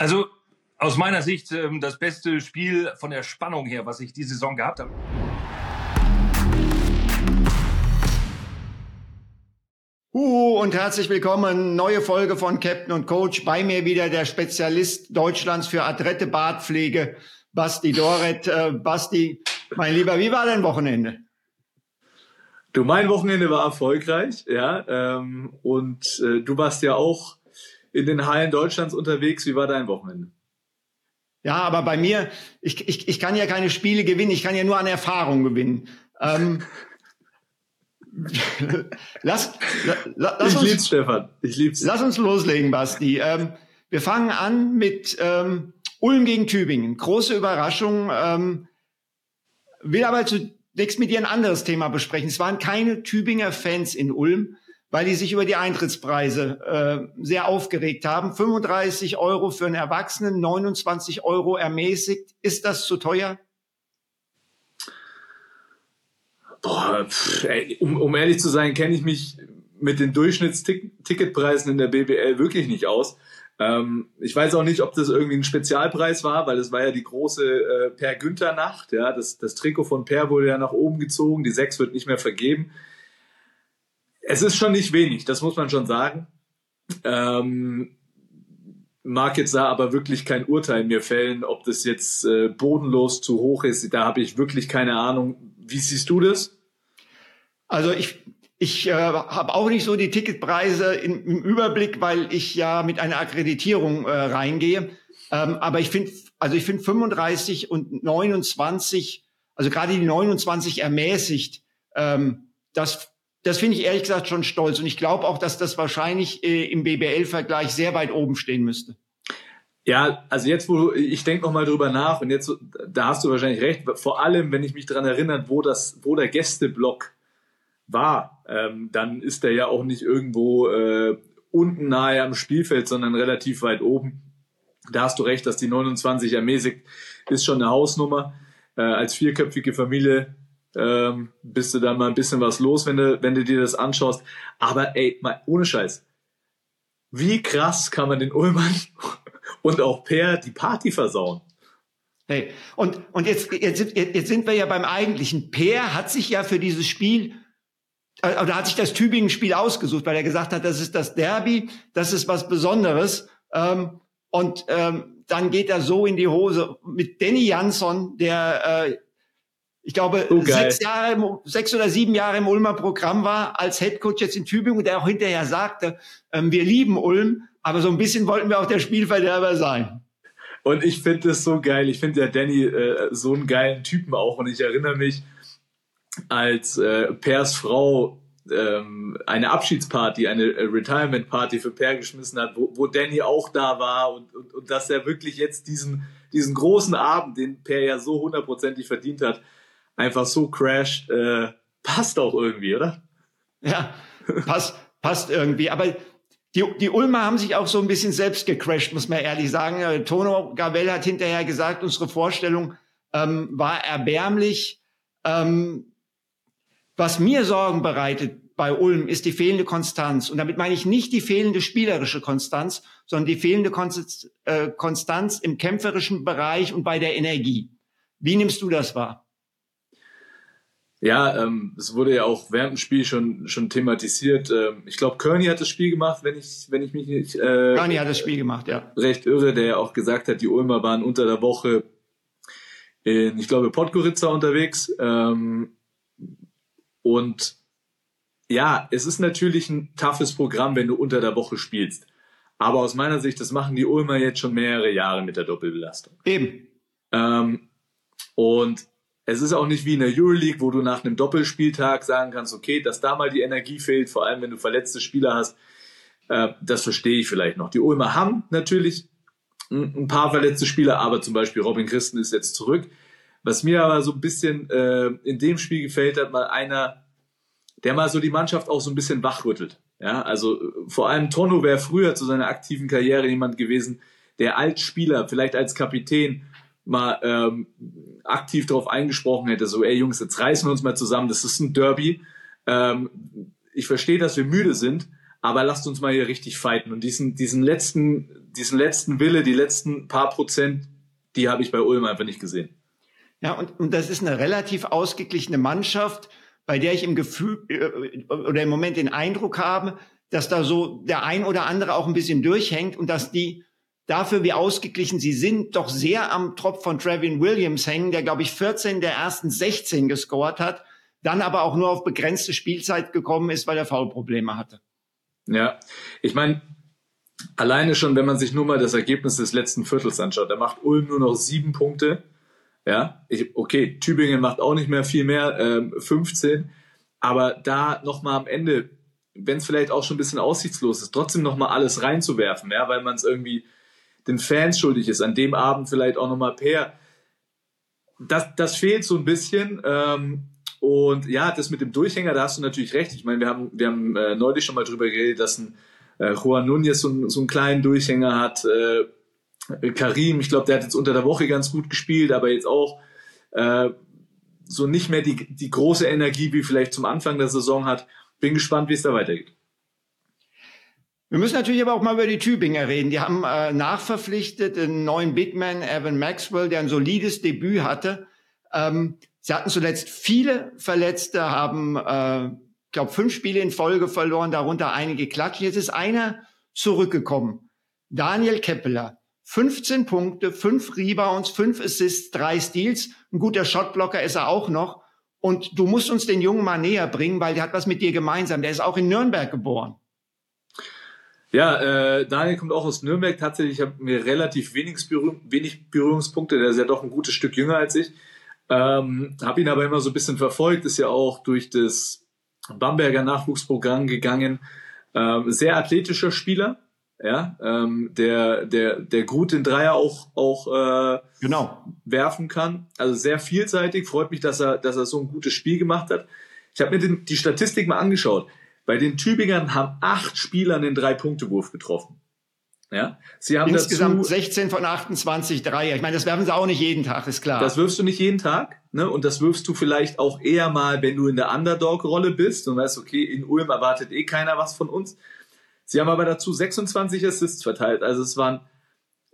Also aus meiner Sicht ähm, das beste Spiel von der Spannung her, was ich diese Saison gehabt habe. Huhu und herzlich willkommen. Neue Folge von Captain und Coach. Bei mir wieder der Spezialist Deutschlands für adrette Bartpflege, Basti Doret. Äh, Basti, mein Lieber, wie war dein Wochenende? Du, mein Wochenende war erfolgreich, ja. Ähm, und äh, du warst ja auch in den Hallen Deutschlands unterwegs. Wie war dein Wochenende? Ja, aber bei mir, ich, ich, ich kann ja keine Spiele gewinnen, ich kann ja nur an Erfahrung gewinnen. Ähm, lass, la, lass ich uns, lieb's, Stefan. Ich lieb's. Lass uns loslegen, Basti. Ähm, wir fangen an mit ähm, Ulm gegen Tübingen. Große Überraschung. Ähm, will aber zunächst mit dir ein anderes Thema besprechen. Es waren keine Tübinger Fans in Ulm weil die sich über die Eintrittspreise äh, sehr aufgeregt haben. 35 Euro für einen Erwachsenen, 29 Euro ermäßigt. Ist das zu teuer? Boah, pff, ey, um, um ehrlich zu sein, kenne ich mich mit den Durchschnittsticketpreisen in der BBL wirklich nicht aus. Ähm, ich weiß auch nicht, ob das irgendwie ein Spezialpreis war, weil es war ja die große äh, Per Günther Nacht. Ja, das, das Trikot von Per wurde ja nach oben gezogen. Die sechs wird nicht mehr vergeben. Es ist schon nicht wenig, das muss man schon sagen. Ähm, mag jetzt da aber wirklich kein Urteil mir fällen, ob das jetzt äh, bodenlos zu hoch ist. Da habe ich wirklich keine Ahnung. Wie siehst du das? Also ich, ich äh, habe auch nicht so die Ticketpreise in, im Überblick, weil ich ja mit einer Akkreditierung äh, reingehe. Ähm, aber ich finde, also ich finde 35 und 29, also gerade die 29 ermäßigt, ähm, das das finde ich ehrlich gesagt schon stolz. Und ich glaube auch, dass das wahrscheinlich äh, im BBL-Vergleich sehr weit oben stehen müsste. Ja, also jetzt, wo ich denke noch mal drüber nach und jetzt, da hast du wahrscheinlich recht. Vor allem, wenn ich mich daran erinnere, wo das, wo der Gästeblock war, ähm, dann ist der ja auch nicht irgendwo äh, unten nahe am Spielfeld, sondern relativ weit oben. Da hast du recht, dass die 29 ermäßigt ist schon eine Hausnummer. Äh, als vierköpfige Familie ähm, bist du dann mal ein bisschen was los, wenn du, wenn du dir das anschaust. Aber ey, mal ohne Scheiß. Wie krass kann man den Ullmann und auch Per die Party versauen? Hey, und, und jetzt, jetzt, jetzt sind wir ja beim eigentlichen. Per hat sich ja für dieses Spiel, äh, oder hat sich das Tübingen-Spiel ausgesucht, weil er gesagt hat, das ist das Derby, das ist was Besonderes. Ähm, und ähm, dann geht er so in die Hose mit Danny Jansson, der äh, ich glaube, oh, sechs, Jahre, sechs oder sieben Jahre im Ulmer Programm war als Headcoach jetzt in Tübingen, der auch hinterher sagte, ähm, wir lieben Ulm, aber so ein bisschen wollten wir auch der Spielverderber sein. Und ich finde es so geil. Ich finde der Danny äh, so einen geilen Typen auch. Und ich erinnere mich, als äh, Pers Frau ähm, eine Abschiedsparty, eine äh, Retirement Party für Per geschmissen hat, wo, wo Danny auch da war und, und, und dass er wirklich jetzt diesen, diesen großen Abend, den Per ja so hundertprozentig verdient hat, einfach so crasht, äh, passt auch irgendwie, oder? Ja, passt, passt irgendwie. Aber die, die Ulmer haben sich auch so ein bisschen selbst gecrashed, muss man ehrlich sagen. Äh, Tono Gavell hat hinterher gesagt, unsere Vorstellung ähm, war erbärmlich. Ähm, was mir Sorgen bereitet bei Ulm ist die fehlende Konstanz. Und damit meine ich nicht die fehlende spielerische Konstanz, sondern die fehlende Konstanz, äh, Konstanz im kämpferischen Bereich und bei der Energie. Wie nimmst du das wahr? Ja, ähm, es wurde ja auch während dem Spiel schon schon thematisiert. Ähm, ich glaube, Kearney hat das Spiel gemacht, wenn ich wenn ich mich nicht. Äh, Kearney hat das Spiel gemacht, ja. Recht irre, der ja auch gesagt hat, die Ulmer waren unter der Woche in, ich glaube, Podgorica unterwegs. Ähm, und ja, es ist natürlich ein toughes Programm, wenn du unter der Woche spielst. Aber aus meiner Sicht, das machen die Ulmer jetzt schon mehrere Jahre mit der Doppelbelastung. Eben. Ähm, und es ist auch nicht wie in der Euroleague, wo du nach einem Doppelspieltag sagen kannst, okay, dass da mal die Energie fehlt, vor allem wenn du verletzte Spieler hast. Äh, das verstehe ich vielleicht noch. Die Ulmer haben natürlich ein paar verletzte Spieler, aber zum Beispiel Robin Christen ist jetzt zurück. Was mir aber so ein bisschen äh, in dem Spiel gefällt hat, mal einer, der mal so die Mannschaft auch so ein bisschen wachrüttelt. Ja, also vor allem Tono wäre früher zu seiner aktiven Karriere jemand gewesen, der als Spieler, vielleicht als Kapitän, mal ähm, aktiv darauf eingesprochen hätte, so, ey Jungs, jetzt reißen wir uns mal zusammen, das ist ein Derby. Ähm, ich verstehe, dass wir müde sind, aber lasst uns mal hier richtig fighten. Und diesen, diesen letzten, diesen letzten Wille, die letzten paar Prozent, die habe ich bei Ulm einfach nicht gesehen. Ja, und, und das ist eine relativ ausgeglichene Mannschaft, bei der ich im Gefühl äh, oder im Moment den Eindruck habe, dass da so der ein oder andere auch ein bisschen durchhängt und dass die dafür, wie ausgeglichen sie sind, doch sehr am Tropf von Trevin Williams hängen, der, glaube ich, 14 der ersten 16 gescored hat, dann aber auch nur auf begrenzte Spielzeit gekommen ist, weil er Foulprobleme hatte. Ja, ich meine, alleine schon, wenn man sich nur mal das Ergebnis des letzten Viertels anschaut, da macht Ulm nur noch sieben Punkte. Ja, ich, okay, Tübingen macht auch nicht mehr viel mehr, ähm, 15. Aber da nochmal am Ende, wenn es vielleicht auch schon ein bisschen aussichtslos ist, trotzdem nochmal alles reinzuwerfen, ja, weil man es irgendwie den Fans schuldig ist, an dem Abend vielleicht auch nochmal per. Das, das fehlt so ein bisschen. Ähm, und ja, das mit dem Durchhänger, da hast du natürlich recht. Ich meine, wir haben, wir haben äh, neulich schon mal drüber geredet, dass ein äh, Juan Nunez so, so einen kleinen Durchhänger hat. Äh, Karim, ich glaube, der hat jetzt unter der Woche ganz gut gespielt, aber jetzt auch äh, so nicht mehr die, die große Energie, wie vielleicht zum Anfang der Saison hat. Bin gespannt, wie es da weitergeht. Wir müssen natürlich aber auch mal über die Tübinger reden. Die haben äh, nachverpflichtet den neuen Bigman Evan Maxwell, der ein solides Debüt hatte. Ähm, sie hatten zuletzt viele Verletzte, haben, äh, glaube fünf Spiele in Folge verloren, darunter einige Klatschen. Jetzt ist einer zurückgekommen. Daniel Keppeler. 15 Punkte, 5 Rebounds, 5 Assists, 3 Steals. Ein guter Shotblocker ist er auch noch. Und du musst uns den Jungen mal näher bringen, weil der hat was mit dir gemeinsam. Der ist auch in Nürnberg geboren. Ja, äh, Daniel kommt auch aus Nürnberg. Tatsächlich haben wir relativ wenig, Berührung, wenig Berührungspunkte. Der ist ja doch ein gutes Stück jünger als ich. Ähm, habe ihn aber immer so ein bisschen verfolgt. Ist ja auch durch das Bamberger Nachwuchsprogramm gegangen. Ähm, sehr athletischer Spieler. Ja, ähm, der, der, der gut den Dreier auch, auch äh, genau. werfen kann. Also sehr vielseitig. Freut mich, dass er, dass er so ein gutes Spiel gemacht hat. Ich habe mir den, die Statistik mal angeschaut. Bei den Tübingern haben acht Spieler den Drei-Punkte-Wurf getroffen. Ja, sie haben insgesamt dazu, 16 von 28 Dreier. Ich meine, das werfen sie auch nicht jeden Tag, ist klar. Das wirfst du nicht jeden Tag, ne? Und das wirfst du vielleicht auch eher mal, wenn du in der Underdog-Rolle bist und weißt, okay, in Ulm erwartet eh keiner was von uns. Sie haben aber dazu 26 Assists verteilt. Also es waren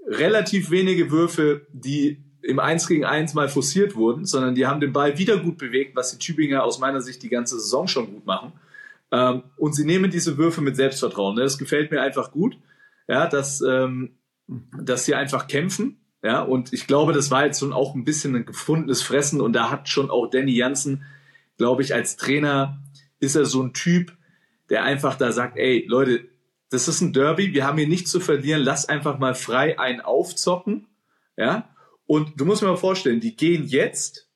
relativ wenige Würfe, die im 1 gegen 1 mal forciert wurden, sondern die haben den Ball wieder gut bewegt, was die Tübinger aus meiner Sicht die ganze Saison schon gut machen. Ähm, und sie nehmen diese Würfe mit Selbstvertrauen. Ne? Das gefällt mir einfach gut, ja, dass, ähm, dass sie einfach kämpfen. Ja, und ich glaube, das war jetzt schon auch ein bisschen ein gefundenes Fressen und da hat schon auch Danny Jansen, glaube ich, als Trainer ist er so ein Typ, der einfach da sagt, ey, Leute, das ist ein Derby, wir haben hier nichts zu verlieren, lass einfach mal frei einen aufzocken, ja, und du musst mir mal vorstellen, die gehen jetzt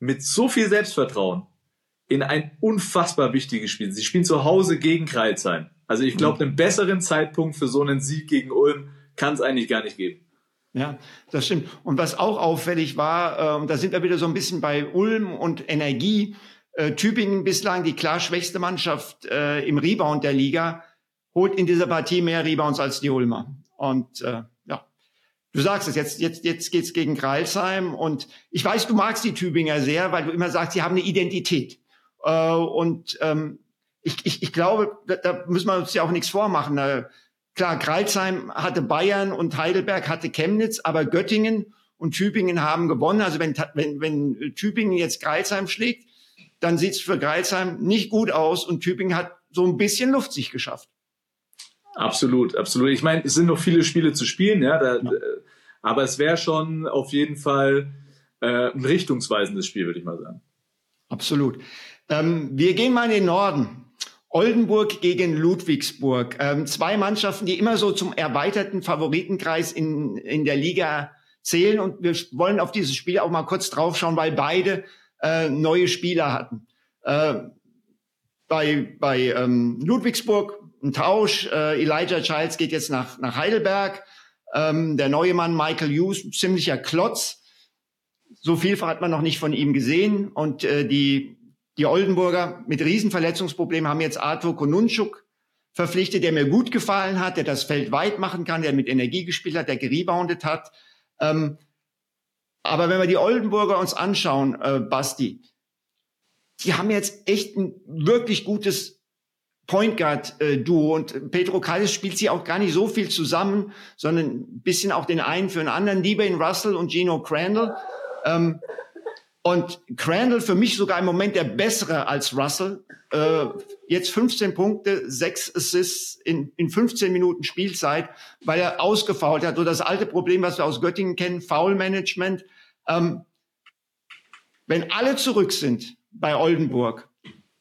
mit so viel Selbstvertrauen in ein unfassbar wichtiges Spiel. Sie spielen zu Hause gegen Kreilsheim. Also ich glaube, mhm. einen besseren Zeitpunkt für so einen Sieg gegen Ulm kann es eigentlich gar nicht geben. Ja, das stimmt. Und was auch auffällig war, äh, da sind wir wieder so ein bisschen bei Ulm und Energie. Äh, Tübingen bislang die klar schwächste Mannschaft äh, im Rebound der Liga, holt in dieser Partie mehr Rebounds als die Ulmer. Und äh, ja, du sagst es, jetzt, jetzt, jetzt geht's gegen Kreilsheim. Und ich weiß, du magst die Tübinger sehr, weil du immer sagst, sie haben eine Identität. Äh, und ähm, ich, ich, ich glaube, da, da müssen wir uns ja auch nichts vormachen. Äh, klar, Kreilsheim hatte Bayern und Heidelberg hatte Chemnitz, aber Göttingen und Tübingen haben gewonnen. Also wenn, wenn, wenn Tübingen jetzt Kreilsheim schlägt, dann sieht's für Kreilsheim nicht gut aus und Tübingen hat so ein bisschen Luft sich geschafft. Absolut, absolut. Ich meine, es sind noch viele Spiele zu spielen, ja, da, ja. aber es wäre schon auf jeden Fall äh, ein richtungsweisendes Spiel, würde ich mal sagen. Absolut. Ähm, wir gehen mal in den Norden. Oldenburg gegen Ludwigsburg. Ähm, zwei Mannschaften, die immer so zum erweiterten Favoritenkreis in, in der Liga zählen. Und wir wollen auf dieses Spiel auch mal kurz draufschauen, weil beide äh, neue Spieler hatten. Äh, bei bei ähm, Ludwigsburg ein Tausch. Äh, Elijah Childs geht jetzt nach, nach Heidelberg. Ähm, der neue Mann Michael Hughes, ziemlicher Klotz. So viel hat man noch nicht von ihm gesehen. Und äh, die die Oldenburger mit Riesenverletzungsproblemen haben jetzt Arthur Konunschuk verpflichtet, der mir gut gefallen hat, der das Feld weit machen kann, der mit Energie gespielt hat, der gereboundet hat. Ähm, aber wenn wir die Oldenburger uns anschauen, äh, Basti, die haben jetzt echt ein wirklich gutes Point Guard äh, Duo und Pedro Calles spielt sie auch gar nicht so viel zusammen, sondern ein bisschen auch den einen für den anderen, Devane Russell und Gino Crandall. Ähm, und Crandall für mich sogar im Moment der bessere als Russell. Äh, jetzt 15 Punkte, 6 Assists in, in 15 Minuten Spielzeit, weil er ausgefault hat. So das alte Problem, was wir aus Göttingen kennen, Foul-Management. Ähm, wenn alle zurück sind bei Oldenburg,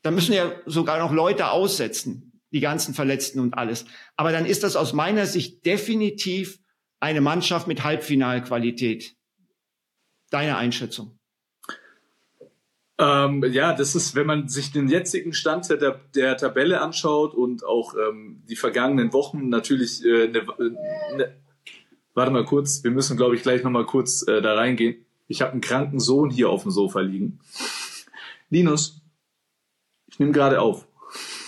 dann müssen ja sogar noch Leute aussetzen, die ganzen Verletzten und alles. Aber dann ist das aus meiner Sicht definitiv eine Mannschaft mit Halbfinalqualität. Deine Einschätzung? Ähm, ja, das ist, wenn man sich den jetzigen Stand der, der Tabelle anschaut und auch ähm, die vergangenen Wochen natürlich äh, ne, ne, warte mal kurz, wir müssen glaube ich gleich nochmal kurz äh, da reingehen. Ich habe einen kranken Sohn hier auf dem Sofa liegen. Linus, ich nehme gerade auf.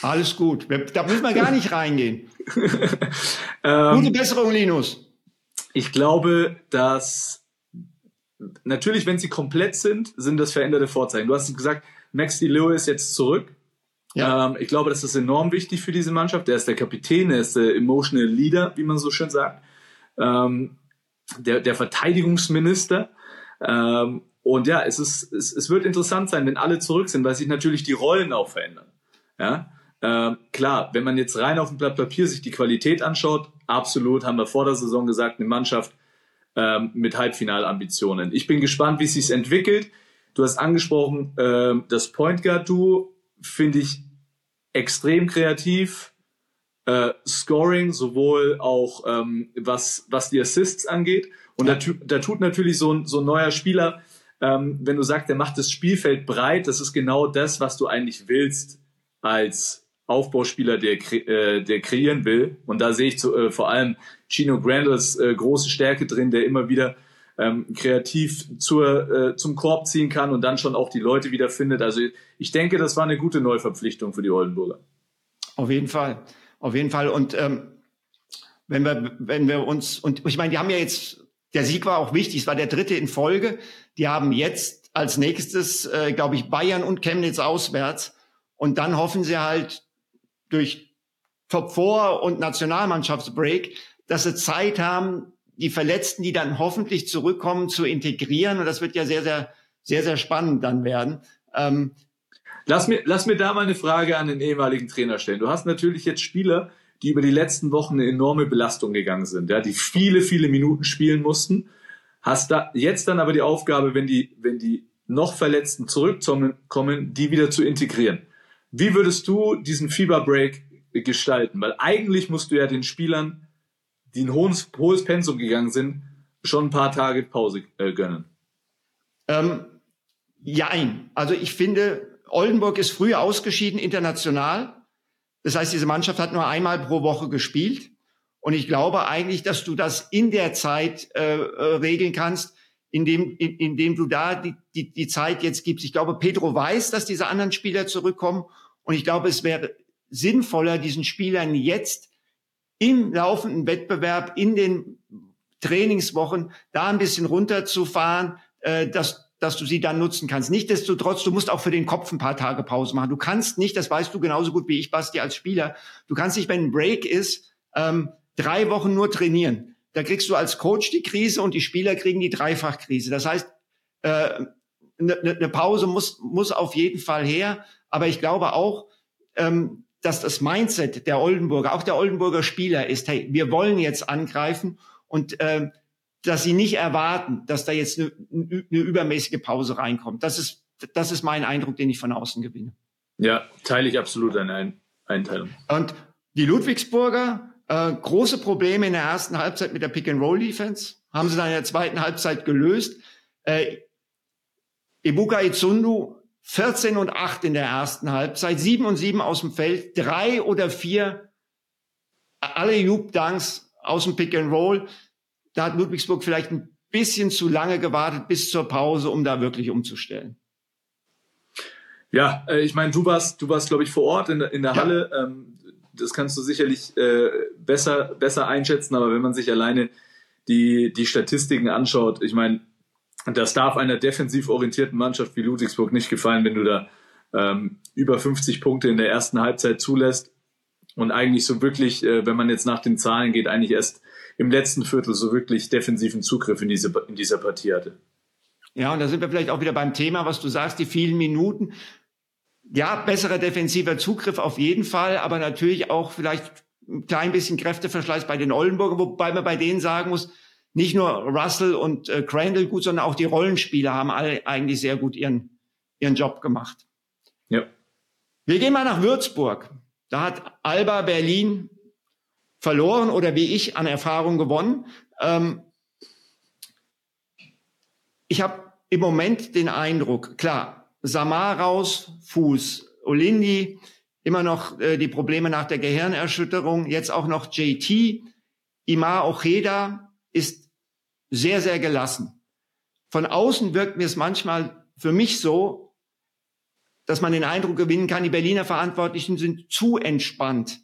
Alles gut. Da müssen wir gar nicht reingehen. ähm, Gute Besserung, Linus. Ich glaube, dass natürlich, wenn sie komplett sind, sind das veränderte Vorzeichen. Du hast gesagt, Maxi Lewis jetzt zurück. Ja. Ähm, ich glaube, das ist enorm wichtig für diese Mannschaft. Der ist der Kapitän, er ist der Emotional Leader, wie man so schön sagt. Ähm, der, der Verteidigungsminister. Ähm, und ja, es, ist, es, es wird interessant sein, wenn alle zurück sind, weil sich natürlich die Rollen auch verändern. Ja? Ähm, klar, wenn man jetzt rein auf dem Blatt Papier sich die Qualität anschaut, absolut, haben wir vor der Saison gesagt, eine Mannschaft ähm, mit Halbfinalambitionen. Ich bin gespannt, wie es sich entwickelt. Du hast angesprochen, ähm, das Point Guard Duo finde ich extrem kreativ. Äh, Scoring, sowohl auch ähm, was, was die Assists angeht. Und ja. da, da tut natürlich so ein, so ein neuer Spieler ähm, wenn du sagst, der macht das Spielfeld breit, das ist genau das, was du eigentlich willst als Aufbauspieler, der, äh, der kreieren will. Und da sehe ich zu, äh, vor allem Chino Grandles äh, große Stärke drin, der immer wieder ähm, kreativ zur, äh, zum Korb ziehen kann und dann schon auch die Leute wieder findet. Also ich denke, das war eine gute Neuverpflichtung für die Oldenburger. Auf jeden Fall, auf jeden Fall. Und ähm, wenn wir, wenn wir uns und ich meine, die haben ja jetzt der Sieg war auch wichtig. Es war der dritte in Folge. Die haben jetzt als nächstes, äh, glaube ich, Bayern und Chemnitz auswärts. Und dann hoffen sie halt durch Top 4 und Nationalmannschaftsbreak, dass sie Zeit haben, die Verletzten, die dann hoffentlich zurückkommen, zu integrieren. Und das wird ja sehr, sehr, sehr, sehr spannend dann werden. Ähm, lass, mir, lass mir da mal eine Frage an den ehemaligen Trainer stellen. Du hast natürlich jetzt Spieler, die über die letzten Wochen eine enorme Belastung gegangen sind, ja, die viele, viele Minuten spielen mussten. Hast da jetzt dann aber die Aufgabe, wenn die, wenn die noch Verletzten zurückkommen, die wieder zu integrieren. Wie würdest du diesen Fieberbreak gestalten? Weil eigentlich musst du ja den Spielern, die ein hohes, hohes Pensum gegangen sind, schon ein paar Tage Pause äh, gönnen. Ähm, jein. Also ich finde, Oldenburg ist früh ausgeschieden international. Das heißt, diese Mannschaft hat nur einmal pro Woche gespielt. Und ich glaube eigentlich, dass du das in der Zeit äh, äh, regeln kannst, indem, in, indem du da die, die, die Zeit jetzt gibst. Ich glaube, Pedro weiß, dass diese anderen Spieler zurückkommen. Und ich glaube, es wäre sinnvoller, diesen Spielern jetzt im laufenden Wettbewerb, in den Trainingswochen, da ein bisschen runterzufahren, äh, dass dass du sie dann nutzen kannst. Nichtsdestotrotz, du musst auch für den Kopf ein paar Tage Pause machen. Du kannst nicht, das weißt du genauso gut wie ich, Basti, als Spieler, du kannst nicht, wenn ein Break ist, ähm, drei Wochen nur trainieren. Da kriegst du als Coach die Krise und die Spieler kriegen die Dreifachkrise. Das heißt, eine äh, ne Pause muss, muss auf jeden Fall her. Aber ich glaube auch, ähm, dass das Mindset der Oldenburger, auch der Oldenburger Spieler ist, hey, wir wollen jetzt angreifen und äh, dass sie nicht erwarten, dass da jetzt eine, eine übermäßige Pause reinkommt. Das ist, das ist mein Eindruck, den ich von außen gewinne. Ja, teile ich absolut eine Einteilung. Und die Ludwigsburger, äh, große Probleme in der ersten Halbzeit mit der Pick-and-Roll-Defense, haben sie dann in der zweiten Halbzeit gelöst. Äh, Ibuka Izundu 14 und 8 in der ersten Halbzeit, 7 und 7 aus dem Feld, drei oder vier alle Juke-Dunks aus dem Pick-and-Roll da hat Ludwigsburg vielleicht ein bisschen zu lange gewartet bis zur Pause, um da wirklich umzustellen. Ja, äh, ich meine, du warst, du warst, glaube ich, vor Ort in der, in der ja. Halle. Ähm, das kannst du sicherlich äh, besser, besser einschätzen, aber wenn man sich alleine die, die Statistiken anschaut, ich meine, das darf einer defensiv orientierten Mannschaft wie Ludwigsburg nicht gefallen, wenn du da ähm, über 50 Punkte in der ersten Halbzeit zulässt. und eigentlich so wirklich, äh, wenn man jetzt nach den Zahlen geht, eigentlich erst im letzten Viertel so wirklich defensiven Zugriff in, diese, in dieser Partie hatte. Ja, und da sind wir vielleicht auch wieder beim Thema, was du sagst, die vielen Minuten. Ja, besserer defensiver Zugriff auf jeden Fall, aber natürlich auch vielleicht ein klein bisschen Kräfteverschleiß bei den Oldenburger, wobei man bei denen sagen muss, nicht nur Russell und äh, Crandall gut, sondern auch die Rollenspieler haben alle eigentlich sehr gut ihren, ihren Job gemacht. Ja. Wir gehen mal nach Würzburg. Da hat Alba Berlin verloren oder wie ich an Erfahrung gewonnen. Ähm, ich habe im Moment den Eindruck, klar, Samar raus, Fuß, Olindi, immer noch äh, die Probleme nach der Gehirnerschütterung, jetzt auch noch JT, Imar Ojeda ist sehr, sehr gelassen. Von außen wirkt mir es manchmal für mich so, dass man den Eindruck gewinnen kann, die Berliner Verantwortlichen sind zu entspannt,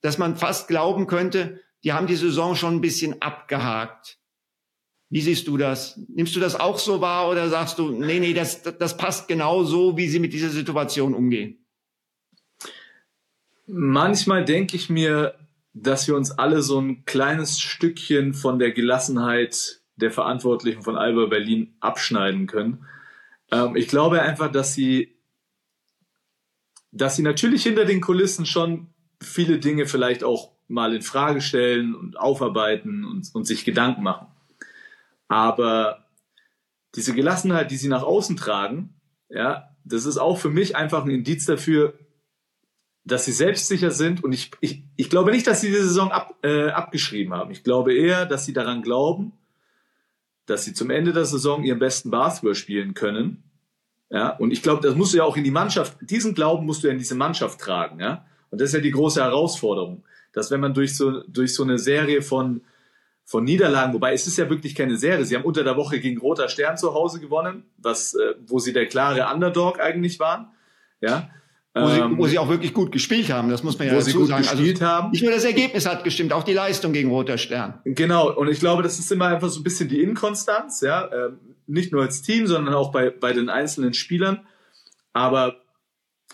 dass man fast glauben könnte, die haben die Saison schon ein bisschen abgehakt. Wie siehst du das? Nimmst du das auch so wahr oder sagst du, nee, nee, das, das passt genau so, wie sie mit dieser Situation umgehen? Manchmal denke ich mir, dass wir uns alle so ein kleines Stückchen von der Gelassenheit der Verantwortlichen von Alba Berlin abschneiden können. Ähm, ich glaube einfach, dass sie, dass sie natürlich hinter den Kulissen schon viele Dinge vielleicht auch mal in Frage stellen und aufarbeiten und, und sich Gedanken machen. Aber diese Gelassenheit, die sie nach außen tragen, ja, das ist auch für mich einfach ein Indiz dafür, dass sie selbstsicher sind und ich, ich, ich glaube nicht, dass sie die Saison ab, äh, abgeschrieben haben. Ich glaube eher, dass sie daran glauben, dass sie zum Ende der Saison ihren besten Basketball spielen können. Ja, und ich glaube, das musst du ja auch in die Mannschaft, diesen Glauben musst du ja in diese Mannschaft tragen, ja. Und das ist ja die große Herausforderung, dass wenn man durch so, durch so eine Serie von, von Niederlagen, wobei es ist ja wirklich keine Serie, sie haben unter der Woche gegen Roter Stern zu Hause gewonnen, was, äh, wo sie der klare Underdog eigentlich waren, ja. Wo sie, wo sie auch wirklich gut gespielt haben, das muss man ja wo dazu sie gut sagen. gespielt also, haben. Nicht nur das Ergebnis hat gestimmt, auch die Leistung gegen Roter Stern. Genau, und ich glaube, das ist immer einfach so ein bisschen die Inkonstanz, ja, ähm, nicht nur als Team, sondern auch bei, bei den einzelnen Spielern. Aber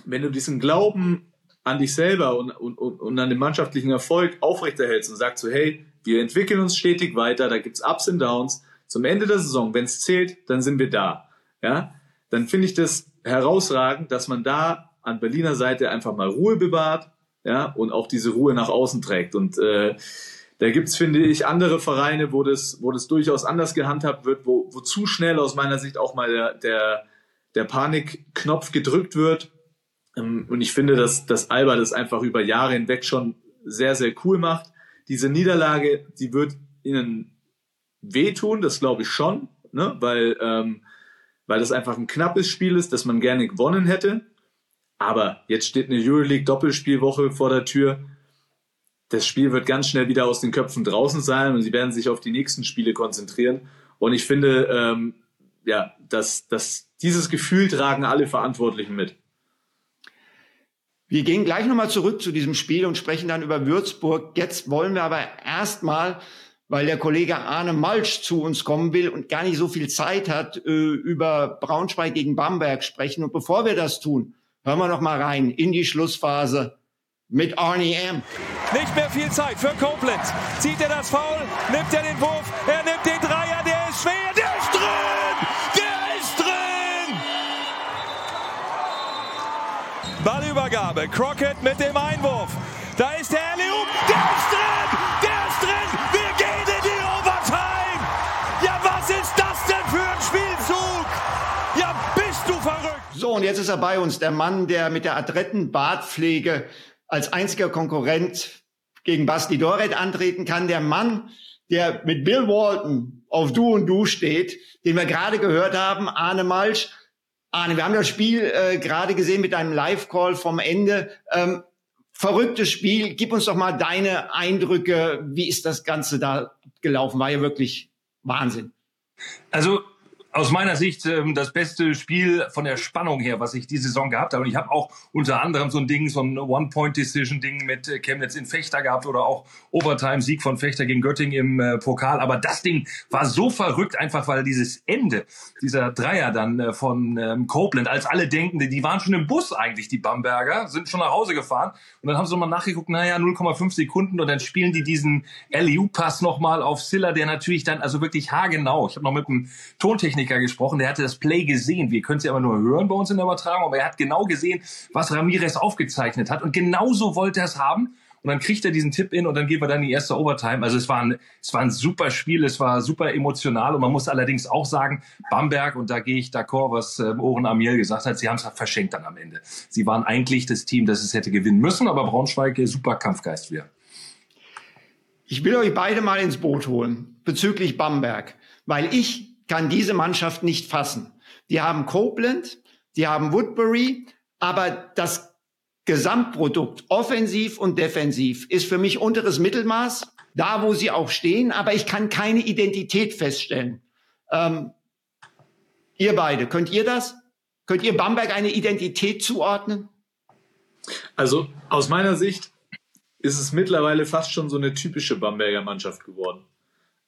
wenn du diesen Glauben an dich selber und, und, und an den mannschaftlichen Erfolg aufrechterhältst und sagst so, hey, wir entwickeln uns stetig weiter, da gibt's Ups und Downs. Zum Ende der Saison, wenn es zählt, dann sind wir da. Ja, dann finde ich das herausragend, dass man da an Berliner Seite einfach mal Ruhe bewahrt, ja, und auch diese Ruhe nach außen trägt. Und äh, da gibt's finde ich, andere Vereine, wo das, wo das durchaus anders gehandhabt wird, wo, wo zu schnell aus meiner Sicht auch mal der, der, der Panikknopf gedrückt wird. Ähm, und ich finde, dass, dass Alba das einfach über Jahre hinweg schon sehr, sehr cool macht. Diese Niederlage, die wird ihnen wehtun, das glaube ich schon, ne? weil, ähm, weil das einfach ein knappes Spiel ist, das man gerne gewonnen hätte. Aber jetzt steht eine Euroleague-Doppelspielwoche vor der Tür. Das Spiel wird ganz schnell wieder aus den Köpfen draußen sein und sie werden sich auf die nächsten Spiele konzentrieren. Und ich finde, ähm, ja, dass, dass dieses Gefühl tragen alle Verantwortlichen mit. Wir gehen gleich nochmal zurück zu diesem Spiel und sprechen dann über Würzburg. Jetzt wollen wir aber erstmal, weil der Kollege Arne Malsch zu uns kommen will und gar nicht so viel Zeit hat, äh, über Braunschweig gegen Bamberg sprechen. Und bevor wir das tun, Hören wir noch mal rein in die Schlussphase mit Arnie M. Nicht mehr viel Zeit für Koblenz. Zieht er das Foul? Nimmt er den Wurf? Ballübergabe. Crockett mit dem Einwurf. Da ist der Elium. Der ist drin! Der ist drin! Wir gehen in die Overtime! Ja, was ist das denn für ein Spielzug? Ja, bist du verrückt! So, und jetzt ist er bei uns, der Mann, der mit der adretten Bartpflege als einziger Konkurrent gegen Basti Doret antreten kann. Der Mann, der mit Bill Walton auf Du und Du steht, den wir gerade gehört haben, Arne Malsch. Arne, wir haben das Spiel äh, gerade gesehen mit einem Live-Call vom Ende. Ähm, verrücktes Spiel. Gib uns doch mal deine Eindrücke. Wie ist das Ganze da gelaufen? War ja wirklich Wahnsinn. Also aus meiner Sicht ähm, das beste Spiel von der Spannung her, was ich diese Saison gehabt habe. Und ich habe auch unter anderem so ein Ding, so ein One-Point-Decision-Ding mit äh, Chemnitz in Fechter gehabt oder auch Overtime-Sieg von Fechter gegen Göttingen im äh, Pokal. Aber das Ding war so verrückt, einfach weil dieses Ende, dieser Dreier dann äh, von ähm, Copeland, als alle denken, die waren schon im Bus eigentlich, die Bamberger, sind schon nach Hause gefahren. Und dann haben sie nochmal nachgeguckt, naja, 0,5 Sekunden und dann spielen die diesen LU-Pass nochmal auf Silla, der natürlich dann also wirklich haargenau, ich habe noch mit einem Tontechniker gesprochen, der hatte das Play gesehen. Wir können es ja aber nur hören bei uns in der Übertragung, aber er hat genau gesehen, was Ramirez aufgezeichnet hat. Und genauso wollte er es haben. Und dann kriegt er diesen Tipp in und dann gehen wir dann in die erste Overtime. Also es war ein, es war ein super Spiel, es war super emotional und man muss allerdings auch sagen, Bamberg, und da gehe ich d'accord, was äh, Oren Amiel gesagt hat, sie haben es verschenkt dann am Ende. Sie waren eigentlich das Team, das es hätte gewinnen müssen, aber Braunschweig, äh, super Kampfgeist wieder. Ich will euch beide mal ins Boot holen bezüglich Bamberg, weil ich kann diese Mannschaft nicht fassen. Die haben Copeland, die haben Woodbury, aber das Gesamtprodukt, offensiv und defensiv, ist für mich unteres Mittelmaß, da wo sie auch stehen, aber ich kann keine Identität feststellen. Ähm, ihr beide, könnt ihr das? Könnt ihr Bamberg eine Identität zuordnen? Also aus meiner Sicht ist es mittlerweile fast schon so eine typische Bamberger Mannschaft geworden.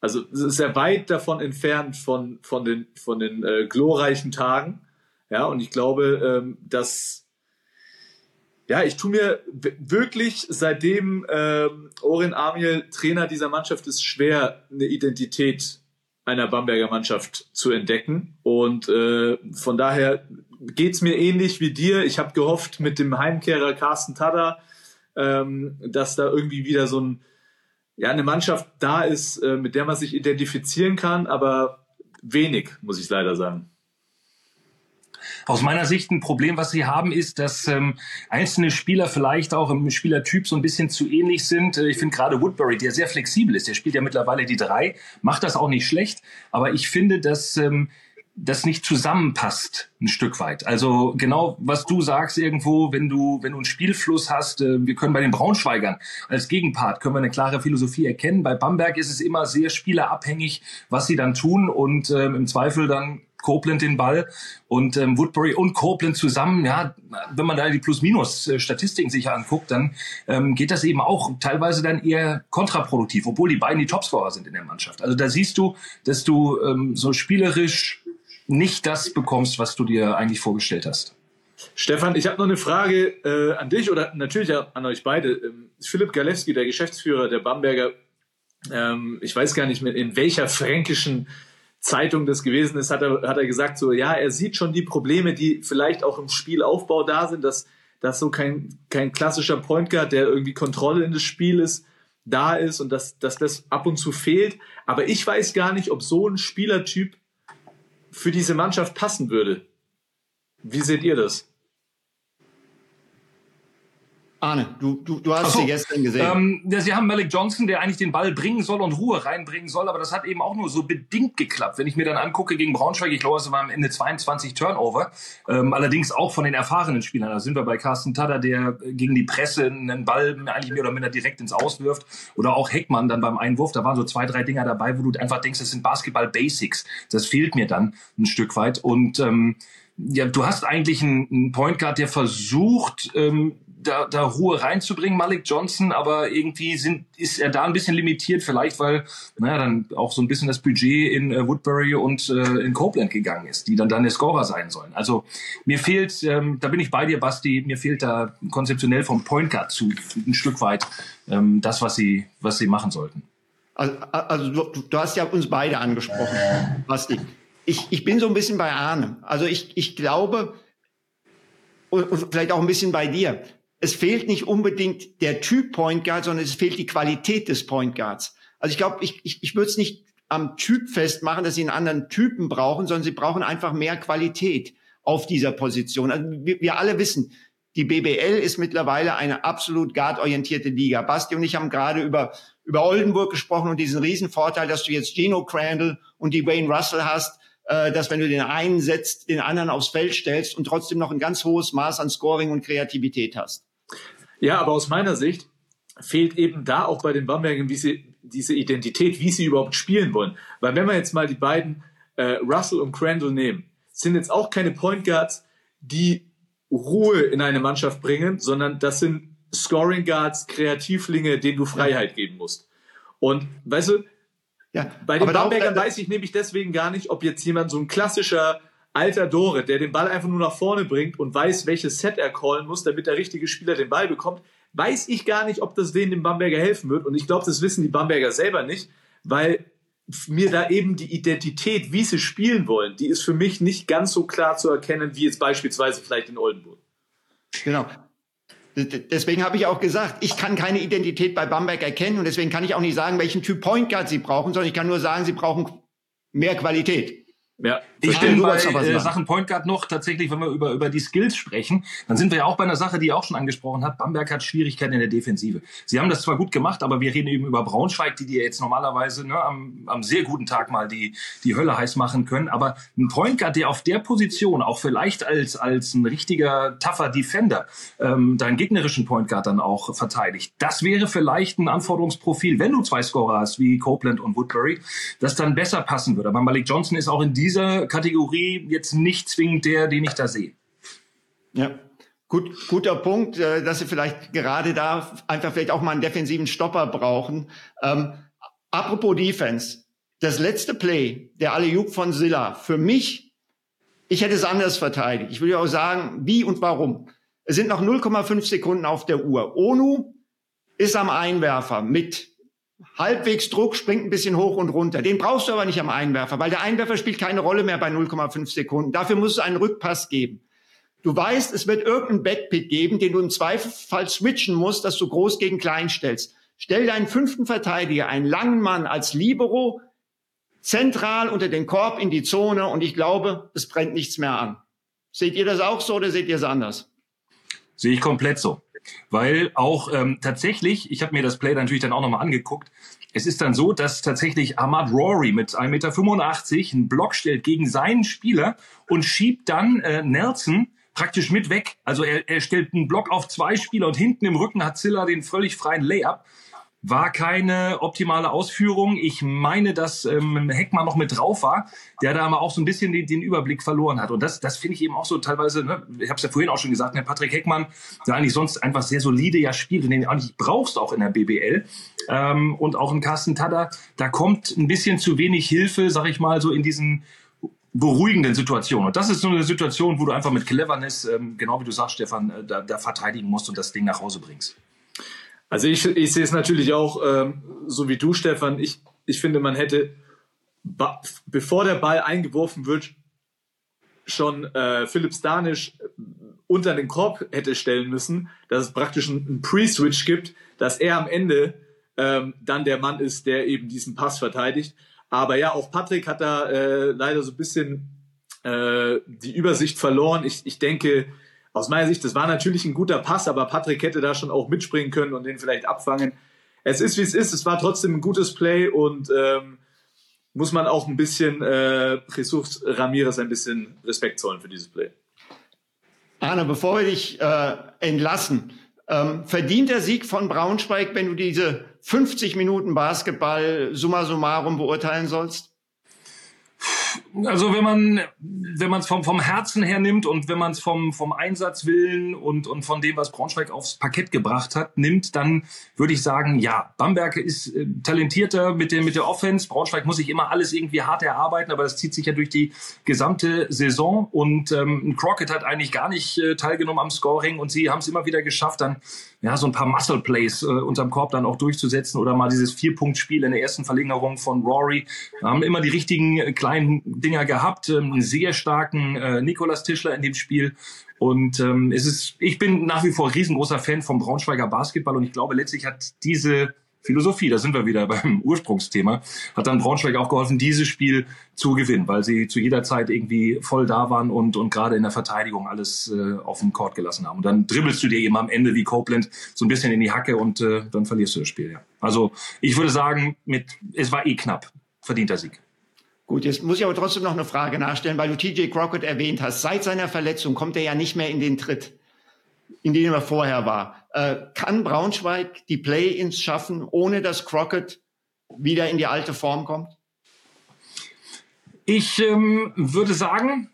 Also es ist sehr weit davon entfernt von, von den, von den äh, glorreichen Tagen. Ja, und ich glaube, ähm, dass ja, ich tue mir wirklich, seitdem ähm, Oren Amiel Trainer dieser Mannschaft ist, schwer, eine Identität einer Bamberger Mannschaft zu entdecken. Und äh, von daher geht's mir ähnlich wie dir. Ich habe gehofft mit dem Heimkehrer Carsten Tada, ähm, dass da irgendwie wieder so ein, ja, eine Mannschaft da ist, äh, mit der man sich identifizieren kann, aber wenig, muss ich leider sagen. Aus meiner Sicht ein Problem, was sie haben, ist, dass ähm, einzelne Spieler vielleicht auch im Spielertyp so ein bisschen zu ähnlich sind. Äh, ich finde gerade Woodbury, der sehr flexibel ist, der spielt ja mittlerweile die drei, macht das auch nicht schlecht, aber ich finde, dass ähm, das nicht zusammenpasst ein Stück weit. Also genau, was du sagst irgendwo, wenn du wenn du einen Spielfluss hast, äh, wir können bei den Braunschweigern als Gegenpart können wir eine klare Philosophie erkennen. Bei Bamberg ist es immer sehr spielerabhängig, was sie dann tun und ähm, im Zweifel dann Copeland den Ball und ähm, Woodbury und Copeland zusammen, ja, wenn man da die Plus-Minus-Statistiken sich anguckt, dann ähm, geht das eben auch teilweise dann eher kontraproduktiv, obwohl die beiden die Topscorer sind in der Mannschaft. Also da siehst du, dass du ähm, so spielerisch nicht das bekommst, was du dir eigentlich vorgestellt hast. Stefan, ich habe noch eine Frage äh, an dich oder natürlich an euch beide. Ähm, Philipp Galewski, der Geschäftsführer der Bamberger, ähm, ich weiß gar nicht mehr, in welcher fränkischen Zeitung das gewesen ist, hat er, hat er gesagt, so ja, er sieht schon die Probleme, die vielleicht auch im Spielaufbau da sind, dass, dass so kein, kein klassischer Point Guard, der irgendwie Kontrolle in das Spiel ist, da ist und dass, dass das ab und zu fehlt. Aber ich weiß gar nicht, ob so ein Spielertyp für diese Mannschaft passen würde. Wie seht ihr das? Arne, du, du, du hast so, sie gestern gesehen. Ähm, ja, sie haben Malik Johnson, der eigentlich den Ball bringen soll und Ruhe reinbringen soll, aber das hat eben auch nur so bedingt geklappt. Wenn ich mir dann angucke gegen Braunschweig, ich glaube, es waren am Ende 22 Turnover, ähm, allerdings auch von den erfahrenen Spielern. Da sind wir bei Carsten Tada, der gegen die Presse einen Ball eigentlich mehr oder minder direkt ins Auswirft oder auch Heckmann dann beim Einwurf. Da waren so zwei, drei Dinger dabei, wo du einfach denkst, das sind Basketball-Basics. Das fehlt mir dann ein Stück weit und ähm, ja, du hast eigentlich einen Point Guard, der versucht, ähm, da, da Ruhe reinzubringen, Malik Johnson, aber irgendwie sind, ist er da ein bisschen limitiert, vielleicht weil, naja, dann auch so ein bisschen das Budget in äh, Woodbury und äh, in Copeland gegangen ist, die dann dann der Scorer sein sollen. Also mir fehlt, ähm, da bin ich bei dir, Basti, mir fehlt da konzeptionell vom Point Guard zu ein Stück weit ähm, das, was sie, was sie machen sollten. Also, also du, du hast ja uns beide angesprochen, Basti. Ich, ich bin so ein bisschen bei Arne. Also ich, ich glaube, und, vielleicht auch ein bisschen bei dir es fehlt nicht unbedingt der Typ Point Guard, sondern es fehlt die Qualität des Point Guards. Also ich glaube, ich, ich, ich würde es nicht am Typ festmachen, dass sie einen anderen Typen brauchen, sondern sie brauchen einfach mehr Qualität auf dieser Position. Also wir, wir alle wissen, die BBL ist mittlerweile eine absolut guardorientierte Liga. Basti und ich haben gerade über, über Oldenburg gesprochen und diesen Riesenvorteil, dass du jetzt Gino Crandall und die Wayne Russell hast, äh, dass wenn du den einen setzt, den anderen aufs Feld stellst und trotzdem noch ein ganz hohes Maß an Scoring und Kreativität hast. Ja, aber aus meiner Sicht fehlt eben da auch bei den Bambergern wie sie, diese Identität, wie sie überhaupt spielen wollen. Weil wenn man jetzt mal die beiden äh, Russell und Crandall nehmen, sind jetzt auch keine Point Guards, die Ruhe in eine Mannschaft bringen, sondern das sind Scoring Guards, Kreativlinge, denen du Freiheit geben musst. Und weißt du, ja, bei den Bambergern weiß ich nämlich deswegen gar nicht, ob jetzt jemand so ein klassischer alter Dore, der den Ball einfach nur nach vorne bringt und weiß, welches Set er callen muss, damit der richtige Spieler den Ball bekommt, weiß ich gar nicht, ob das denen dem Bamberger helfen wird. Und ich glaube, das wissen die Bamberger selber nicht, weil mir da eben die Identität, wie sie spielen wollen, die ist für mich nicht ganz so klar zu erkennen, wie jetzt beispielsweise vielleicht in Oldenburg. Genau. Deswegen habe ich auch gesagt, ich kann keine Identität bei Bamberg erkennen und deswegen kann ich auch nicht sagen, welchen Typ Point Guard sie brauchen, sondern ich kann nur sagen, sie brauchen mehr Qualität. Ja, ich bin bei äh, Sachen Point Guard noch tatsächlich, wenn wir über, über die Skills sprechen, dann sind wir ja auch bei einer Sache, die ihr auch schon angesprochen hat. Bamberg hat Schwierigkeiten in der Defensive. Sie haben das zwar gut gemacht, aber wir reden eben über Braunschweig, die dir jetzt normalerweise ne, am, am sehr guten Tag mal die, die Hölle heiß machen können. Aber ein Point Guard, der auf der Position auch vielleicht als, als ein richtiger tougher Defender ähm, deinen gegnerischen Point Guard dann auch verteidigt, das wäre vielleicht ein Anforderungsprofil, wenn du zwei Scorer hast wie Copeland und Woodbury, das dann besser passen würde. Aber Malik Johnson ist auch in dieser Kategorie jetzt nicht zwingend der, den ich da sehe. Ja. Gut, guter Punkt, äh, dass Sie vielleicht gerade da einfach vielleicht auch mal einen defensiven Stopper brauchen. Ähm, apropos Defense, das letzte Play, der Alley-Oop von Silla, für mich, ich hätte es anders verteidigt. Ich würde auch sagen, wie und warum. Es sind noch 0,5 Sekunden auf der Uhr. Onu ist am Einwerfer mit halbwegs Druck, springt ein bisschen hoch und runter. Den brauchst du aber nicht am Einwerfer, weil der Einwerfer spielt keine Rolle mehr bei 0,5 Sekunden. Dafür muss es einen Rückpass geben. Du weißt, es wird irgendeinen Backpick geben, den du im Zweifelsfall switchen musst, dass du groß gegen klein stellst. Stell deinen fünften Verteidiger, einen langen Mann als Libero, zentral unter den Korb in die Zone und ich glaube, es brennt nichts mehr an. Seht ihr das auch so oder seht ihr es anders? Sehe ich komplett so. Weil auch ähm, tatsächlich, ich habe mir das Play natürlich dann auch nochmal angeguckt, es ist dann so, dass tatsächlich Ahmad Rory mit 1,85 Meter einen Block stellt gegen seinen Spieler und schiebt dann äh, Nelson praktisch mit weg. Also er, er stellt einen Block auf zwei Spieler und hinten im Rücken hat Zilla den völlig freien Layup war keine optimale Ausführung. Ich meine, dass ähm, Heckmann noch mit drauf war, der da aber auch so ein bisschen den, den Überblick verloren hat. Und das, das finde ich eben auch so teilweise, ne, ich habe es ja vorhin auch schon gesagt, der Patrick Heckmann, der eigentlich sonst einfach sehr solide ja spielt und den eigentlich brauchst auch in der BBL. Ähm, und auch in Carsten Tada, da kommt ein bisschen zu wenig Hilfe, sag ich mal, so in diesen beruhigenden Situationen. Und das ist so eine Situation, wo du einfach mit Cleverness, ähm, genau wie du sagst, Stefan, äh, da, da verteidigen musst und das Ding nach Hause bringst. Also ich, ich sehe es natürlich auch ähm, so wie du, Stefan. Ich, ich finde, man hätte, bevor der Ball eingeworfen wird, schon äh, Philipp Stanisch unter den Korb hätte stellen müssen, dass es praktisch einen Pre-Switch gibt, dass er am Ende ähm, dann der Mann ist, der eben diesen Pass verteidigt. Aber ja, auch Patrick hat da äh, leider so ein bisschen äh, die Übersicht verloren. Ich, ich denke, aus meiner Sicht, das war natürlich ein guter Pass, aber Patrick hätte da schon auch mitspringen können und den vielleicht abfangen. Es ist, wie es ist. Es war trotzdem ein gutes Play und ähm, muss man auch ein bisschen äh, Jesus Ramirez ein bisschen Respekt zollen für dieses Play. Arne, bevor wir dich äh, entlassen, ähm, verdient der Sieg von Braunschweig, wenn du diese 50 Minuten Basketball summa summarum beurteilen sollst? Also wenn man wenn man es vom vom Herzen her nimmt und wenn man es vom vom Einsatzwillen und und von dem was Braunschweig aufs Parkett gebracht hat nimmt, dann würde ich sagen, ja, Bamberg ist äh, talentierter mit der mit der Offense. Braunschweig muss sich immer alles irgendwie hart erarbeiten, aber das zieht sich ja durch die gesamte Saison und ähm, Crockett hat eigentlich gar nicht äh, teilgenommen am Scoring und sie haben es immer wieder geschafft, dann ja so ein paar Muscle Plays äh, unterm Korb dann auch durchzusetzen oder mal dieses Vier-Punkt-Spiel in der ersten Verlängerung von Rory. Wir haben immer die richtigen äh, kleinen Dinger gehabt, ähm, einen sehr starken äh, Nikolas Tischler in dem Spiel. Und ähm, es ist, ich bin nach wie vor riesengroßer Fan vom Braunschweiger Basketball und ich glaube, letztlich hat diese Philosophie, da sind wir wieder beim Ursprungsthema, hat dann Braunschweig auch geholfen, dieses Spiel zu gewinnen, weil sie zu jeder Zeit irgendwie voll da waren und, und gerade in der Verteidigung alles äh, auf dem Court gelassen haben. Und dann dribbelst du dir eben am Ende wie Copeland so ein bisschen in die Hacke und äh, dann verlierst du das Spiel. Ja. Also ich würde sagen, mit es war eh knapp, verdienter Sieg. Gut, jetzt muss ich aber trotzdem noch eine Frage nachstellen, weil du TJ Crockett erwähnt hast. Seit seiner Verletzung kommt er ja nicht mehr in den Tritt, in dem er vorher war. Äh, kann Braunschweig die Play-ins schaffen, ohne dass Crockett wieder in die alte Form kommt? Ich ähm, würde sagen,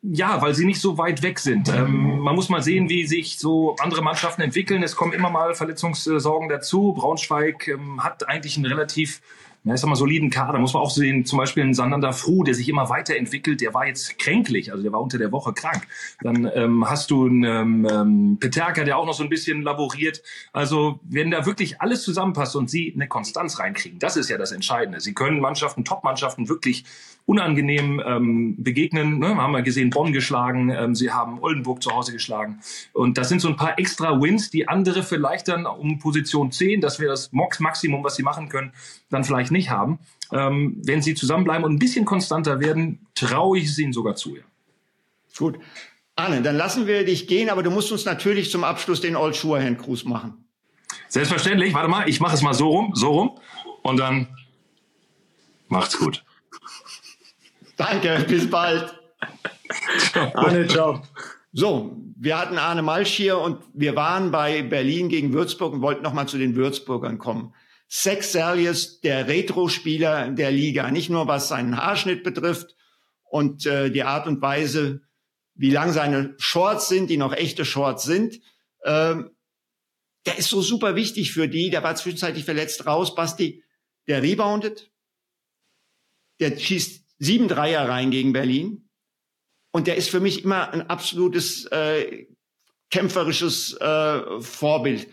ja, weil sie nicht so weit weg sind. Ähm, man muss mal sehen, wie sich so andere Mannschaften entwickeln. Es kommen immer mal Verletzungssorgen dazu. Braunschweig ähm, hat eigentlich einen relativ ja, ich sag mal, soliden Kader. Muss man auch sehen, zum Beispiel ein Sandander Fru, der sich immer weiterentwickelt, der war jetzt kränklich, also der war unter der Woche krank. Dann ähm, hast du einen ähm, ähm, Peterka, der auch noch so ein bisschen laboriert. Also wenn da wirklich alles zusammenpasst und sie eine Konstanz reinkriegen, das ist ja das Entscheidende. Sie können Mannschaften, Top-Mannschaften wirklich unangenehm ähm, begegnen. Ne? Haben wir gesehen, Bonn geschlagen, ähm, sie haben Oldenburg zu Hause geschlagen. Und das sind so ein paar extra Wins, die andere vielleicht dann um Position 10, das wäre das Maximum, was sie machen können, dann vielleicht nicht haben. Ähm, wenn sie zusammenbleiben und ein bisschen konstanter werden, traue ich es ihnen sogar zu. Ja. Gut. Arne, dann lassen wir dich gehen, aber du musst uns natürlich zum Abschluss den Old Hand Gruß machen. Selbstverständlich. Warte mal, ich mache es mal so rum, so rum und dann macht's gut. Danke, bis bald. Arne, ciao. So, wir hatten Arne Malsch hier und wir waren bei Berlin gegen Würzburg und wollten nochmal zu den Würzburgern kommen. Sex Salius, der Retro-Spieler der Liga, nicht nur was seinen Haarschnitt betrifft und äh, die Art und Weise, wie lang seine Shorts sind, die noch echte Shorts sind. Ähm, der ist so super wichtig für die. Der war zwischenzeitlich verletzt raus. Basti, der reboundet. Der schießt sieben Dreier rein gegen Berlin. Und der ist für mich immer ein absolutes äh, kämpferisches äh, Vorbild.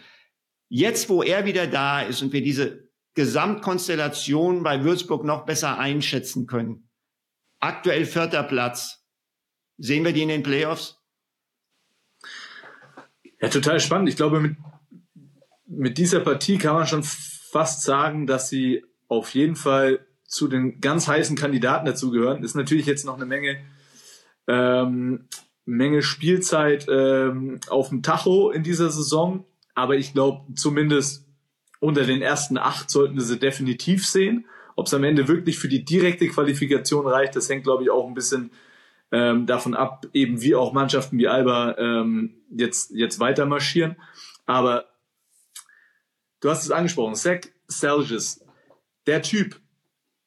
Jetzt, wo er wieder da ist und wir diese Gesamtkonstellation bei Würzburg noch besser einschätzen können, aktuell vierter Platz, sehen wir die in den Playoffs? Ja, total spannend. Ich glaube, mit, mit dieser Partie kann man schon fast sagen, dass sie auf jeden Fall zu den ganz heißen Kandidaten dazugehören. Ist natürlich jetzt noch eine Menge, ähm, Menge Spielzeit ähm, auf dem Tacho in dieser Saison. Aber ich glaube, zumindest unter den ersten acht sollten wir sie definitiv sehen. Ob es am Ende wirklich für die direkte Qualifikation reicht, das hängt, glaube ich, auch ein bisschen ähm, davon ab, eben wie auch Mannschaften wie Alba ähm, jetzt, jetzt weiter marschieren. Aber du hast es angesprochen, Zach Selges, der Typ,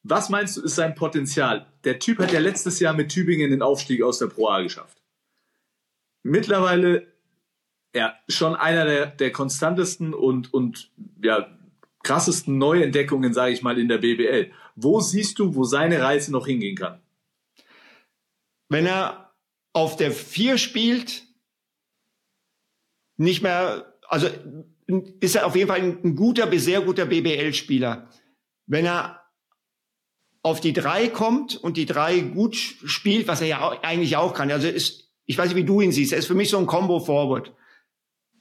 was meinst du, ist sein Potenzial? Der Typ hat ja letztes Jahr mit Tübingen den Aufstieg aus der Pro A geschafft. Mittlerweile ja, schon einer der, der konstantesten und, und ja, krassesten Neuentdeckungen, sage ich mal, in der BBL. Wo siehst du, wo seine Reise noch hingehen kann? Wenn er auf der 4 spielt, nicht mehr, also ist er auf jeden Fall ein, guter bis sehr guter BBL-Spieler. Wenn er auf die drei kommt und die drei gut spielt, was er ja auch, eigentlich auch kann. Also ist, ich weiß nicht, wie du ihn siehst. Er ist für mich so ein Combo Forward.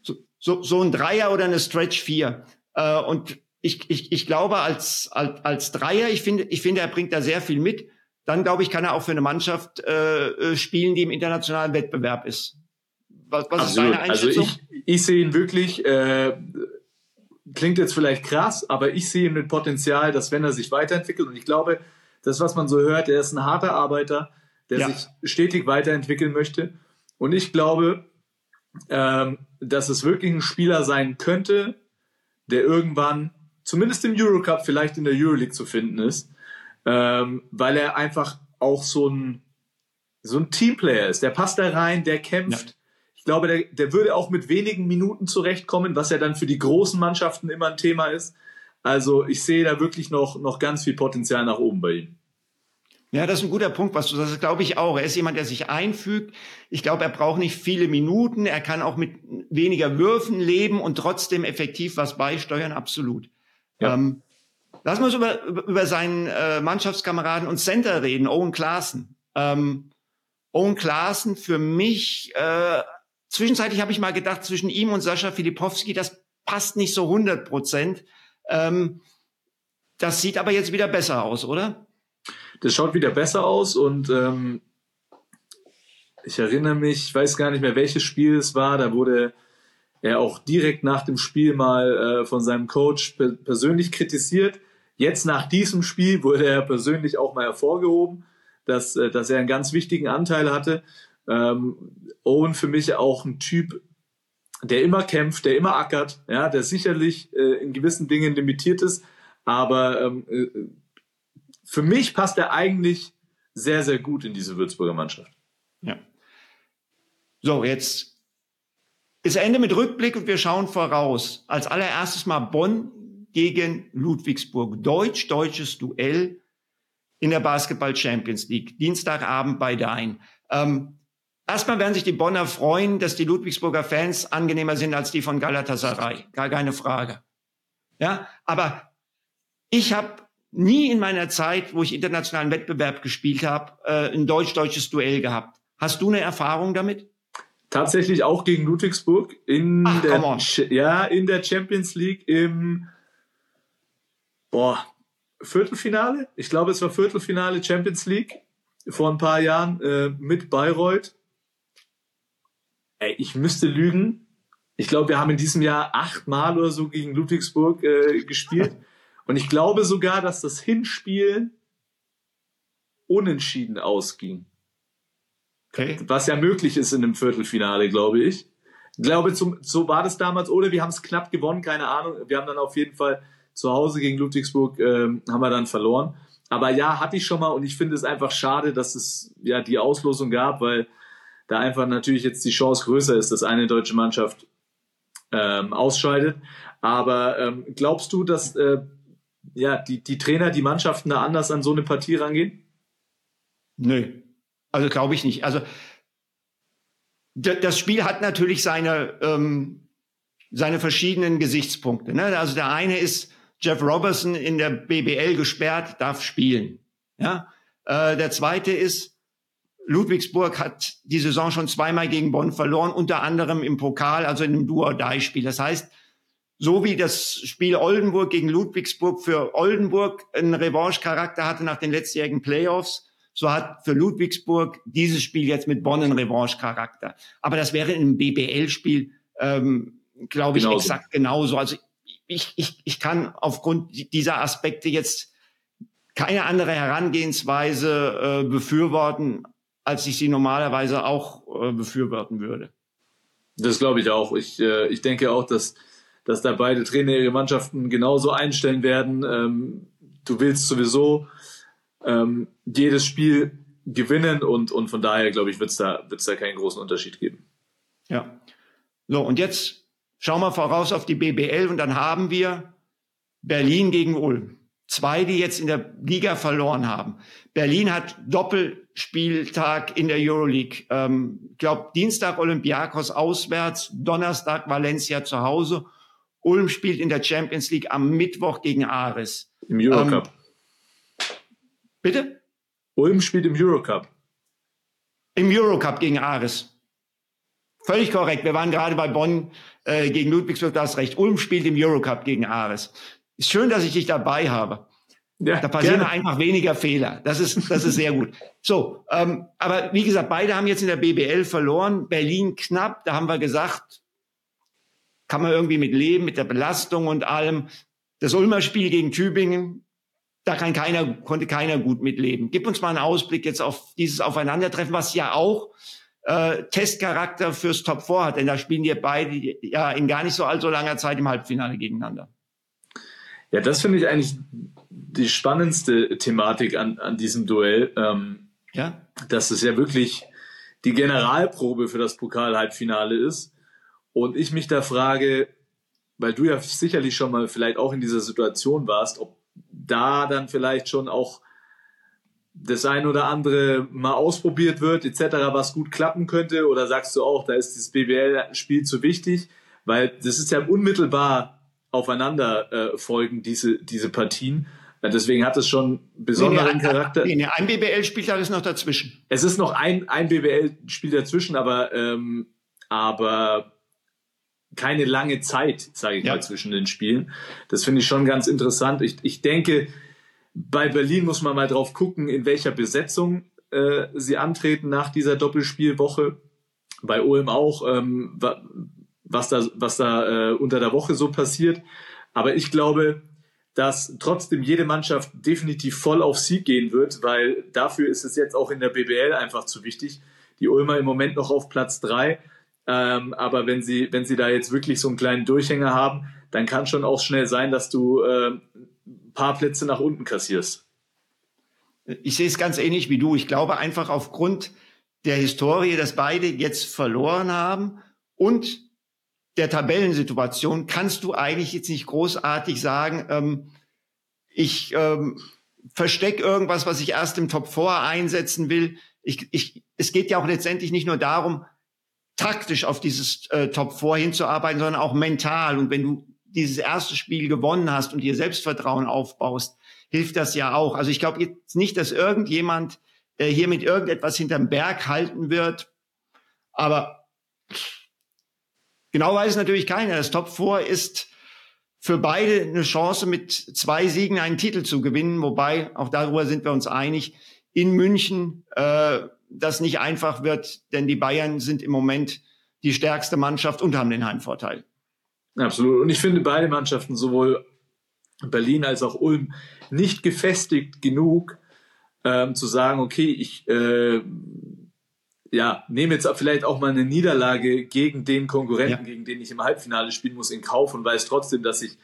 So, so, so ein Dreier oder eine Stretch vier. Äh, und ich, ich, ich glaube, als, als, als Dreier, ich finde, ich finde, er bringt da sehr viel mit. Dann glaube ich, kann er auch für eine Mannschaft äh, äh spielen, die im internationalen Wettbewerb ist. Was, was ist deine also Einschätzung? Also ich, ich sehe ihn wirklich, äh, klingt jetzt vielleicht krass, aber ich sehe ihn mit Potenzial, dass wenn er sich weiterentwickelt und ich glaube, das, was man so hört, er ist ein harter Arbeiter, der ja. sich stetig weiterentwickeln möchte. Und ich glaube, ähm, dass es wirklich ein Spieler sein könnte, der irgendwann, zumindest im Eurocup, vielleicht in der Euroleague zu finden ist, ähm, weil er einfach auch so ein, so ein Teamplayer ist. Der passt da rein, der kämpft. Ja. Ich glaube, der, der würde auch mit wenigen Minuten zurechtkommen, was ja dann für die großen Mannschaften immer ein Thema ist. Also ich sehe da wirklich noch, noch ganz viel Potenzial nach oben bei ihm. Ja, das ist ein guter Punkt, was du sagst, glaube ich auch. Er ist jemand, der sich einfügt. Ich glaube, er braucht nicht viele Minuten. Er kann auch mit weniger Würfen leben und trotzdem effektiv was beisteuern, absolut. Ja. Ähm, lass uns über, über seinen äh, Mannschaftskameraden und Center reden, Owen Klaassen. Ähm, Owen Klaassen für mich, äh, zwischenzeitlich habe ich mal gedacht, zwischen ihm und Sascha Filipowski, das passt nicht so 100 Prozent. Ähm, das sieht aber jetzt wieder besser aus, oder? Das schaut wieder besser aus und ähm, ich erinnere mich, ich weiß gar nicht mehr, welches Spiel es war, da wurde er auch direkt nach dem Spiel mal äh, von seinem Coach per persönlich kritisiert. Jetzt nach diesem Spiel wurde er persönlich auch mal hervorgehoben, dass, äh, dass er einen ganz wichtigen Anteil hatte. Ähm, Owen für mich auch ein Typ, der immer kämpft, der immer ackert, ja, der sicherlich äh, in gewissen Dingen limitiert ist, aber ähm, äh, für mich passt er eigentlich sehr, sehr gut in diese Würzburger Mannschaft. Ja. So, jetzt ist Ende mit Rückblick und wir schauen voraus. Als allererstes mal Bonn gegen Ludwigsburg. Deutsch-deutsches Duell in der Basketball Champions League. Dienstagabend bei Dein. Ähm, erstmal werden sich die Bonner freuen, dass die Ludwigsburger Fans angenehmer sind als die von Galatasaray. Gar keine Frage. Ja, aber ich habe nie in meiner Zeit, wo ich internationalen Wettbewerb gespielt habe, äh, ein deutsch-deutsches Duell gehabt. Hast du eine Erfahrung damit? Tatsächlich auch gegen Ludwigsburg in Ach, der ja in der Champions League im boah, Viertelfinale. Ich glaube, es war Viertelfinale Champions League vor ein paar Jahren äh, mit Bayreuth. Ey, ich müsste lügen. Ich glaube, wir haben in diesem Jahr achtmal oder so gegen Ludwigsburg äh, gespielt. Und ich glaube sogar, dass das Hinspiel unentschieden ausging. Okay. Was ja möglich ist in einem Viertelfinale, glaube ich. Ich glaube, zum, so war das damals. Oder wir haben es knapp gewonnen, keine Ahnung. Wir haben dann auf jeden Fall zu Hause gegen Ludwigsburg ähm, haben wir dann verloren. Aber ja, hatte ich schon mal und ich finde es einfach schade, dass es ja die Auslosung gab, weil da einfach natürlich jetzt die Chance größer ist, dass eine deutsche Mannschaft ähm, ausscheidet. Aber ähm, glaubst du, dass äh, ja, die, die Trainer, die Mannschaften da anders an so eine Partie rangehen? Nö, also glaube ich nicht. Also das Spiel hat natürlich seine, ähm, seine verschiedenen Gesichtspunkte. Ne? Also der eine ist, Jeff Robertson in der BBL gesperrt, darf spielen. Ja? Äh, der zweite ist, Ludwigsburg hat die Saison schon zweimal gegen Bonn verloren, unter anderem im Pokal, also in einem Duo-Die-Spiel. Das heißt, so wie das Spiel Oldenburg gegen Ludwigsburg für Oldenburg einen Revanche-Charakter hatte nach den letztjährigen Playoffs, so hat für Ludwigsburg dieses Spiel jetzt mit Bonn einen Revanche-Charakter. Aber das wäre in einem BBL-Spiel, ähm, glaube ich, genauso. exakt genauso. Also ich, ich, ich kann aufgrund dieser Aspekte jetzt keine andere Herangehensweise äh, befürworten, als ich sie normalerweise auch äh, befürworten würde. Das glaube ich auch. Ich, äh, ich denke auch, dass, dass da beide Trainer ihre Mannschaften genauso einstellen werden. Ähm, du willst sowieso ähm, jedes Spiel gewinnen und, und von daher, glaube ich, wird es da, wird's da keinen großen Unterschied geben. Ja. So, und jetzt Schauen wir voraus auf die BBL und dann haben wir Berlin gegen Ulm. Zwei, die jetzt in der Liga verloren haben. Berlin hat Doppelspieltag in der Euroleague. Ähm, ich glaube, Dienstag Olympiakos auswärts, Donnerstag Valencia zu Hause. Ulm spielt in der Champions League am Mittwoch gegen Ares. Im Eurocup. Ähm, bitte? Ulm spielt im Eurocup. Im Eurocup gegen Ares. Völlig korrekt. Wir waren gerade bei Bonn äh, gegen Ludwigsburg, da hast recht. Ulm spielt im Eurocup gegen Ares. Ist schön, dass ich dich dabei habe. Ja, da passieren gerne. einfach weniger Fehler. Das ist, das ist sehr gut. So, ähm, aber wie gesagt, beide haben jetzt in der BBL verloren. Berlin knapp, da haben wir gesagt, kann man irgendwie mit leben, mit der Belastung und allem. Das Ulmer Spiel gegen Tübingen, da kann keiner, konnte keiner gut mitleben. Gib uns mal einen Ausblick jetzt auf dieses Aufeinandertreffen, was ja auch äh, Testcharakter fürs Top 4 hat, denn da spielen die beide ja in gar nicht so allzu langer Zeit im Halbfinale gegeneinander. Ja, das finde ich eigentlich die spannendste Thematik an, an diesem Duell. Ähm, ja. Dass es ja wirklich die Generalprobe für das Pokal-Halbfinale ist. Und ich mich da frage, weil du ja sicherlich schon mal vielleicht auch in dieser Situation warst, ob da dann vielleicht schon auch das ein oder andere mal ausprobiert wird, etc., was gut klappen könnte? Oder sagst du auch, da ist das BBL-Spiel zu wichtig? Weil das ist ja unmittelbar aufeinander äh, folgen, diese, diese Partien. Deswegen hat es schon besonderen nee, nee, Charakter. Nee, nee, ein BBL-Spieltag ist noch dazwischen. Es ist noch ein, ein BBL-Spiel dazwischen, aber, ähm, aber keine lange Zeit, sage ich ja. mal, zwischen den Spielen. Das finde ich schon ganz interessant. Ich, ich denke, bei Berlin muss man mal drauf gucken, in welcher Besetzung äh, sie antreten nach dieser Doppelspielwoche. Bei Ulm auch, ähm, was da, was da äh, unter der Woche so passiert. Aber ich glaube, dass trotzdem jede Mannschaft definitiv voll auf Sieg gehen wird, weil dafür ist es jetzt auch in der BBL einfach zu wichtig. Die Ulmer im Moment noch auf Platz drei. Ähm, aber wenn sie, wenn sie da jetzt wirklich so einen kleinen Durchhänger haben, dann kann schon auch schnell sein, dass du äh, paar Plätze nach unten kassierst. Ich sehe es ganz ähnlich wie du. Ich glaube einfach aufgrund der Historie, dass beide jetzt verloren haben und der Tabellensituation kannst du eigentlich jetzt nicht großartig sagen, ähm, ich ähm, versteck irgendwas, was ich erst im Top 4 einsetzen will. Ich, ich, es geht ja auch letztendlich nicht nur darum, taktisch auf dieses äh, Top 4 hinzuarbeiten, sondern auch mental. Und wenn du dieses erste Spiel gewonnen hast und dir Selbstvertrauen aufbaust, hilft das ja auch. Also ich glaube jetzt nicht, dass irgendjemand äh, hier mit irgendetwas hinterm Berg halten wird. Aber genau weiß natürlich keiner. Das Top 4 ist für beide eine Chance, mit zwei Siegen einen Titel zu gewinnen. Wobei, auch darüber sind wir uns einig, in München äh, das nicht einfach wird, denn die Bayern sind im Moment die stärkste Mannschaft und haben den Heimvorteil. Absolut. Und ich finde beide Mannschaften, sowohl Berlin als auch Ulm, nicht gefestigt genug, ähm, zu sagen, okay, ich äh, ja, nehme jetzt vielleicht auch mal eine Niederlage gegen den Konkurrenten, ja. gegen den ich im Halbfinale spielen muss, in Kauf und weiß trotzdem, dass ich,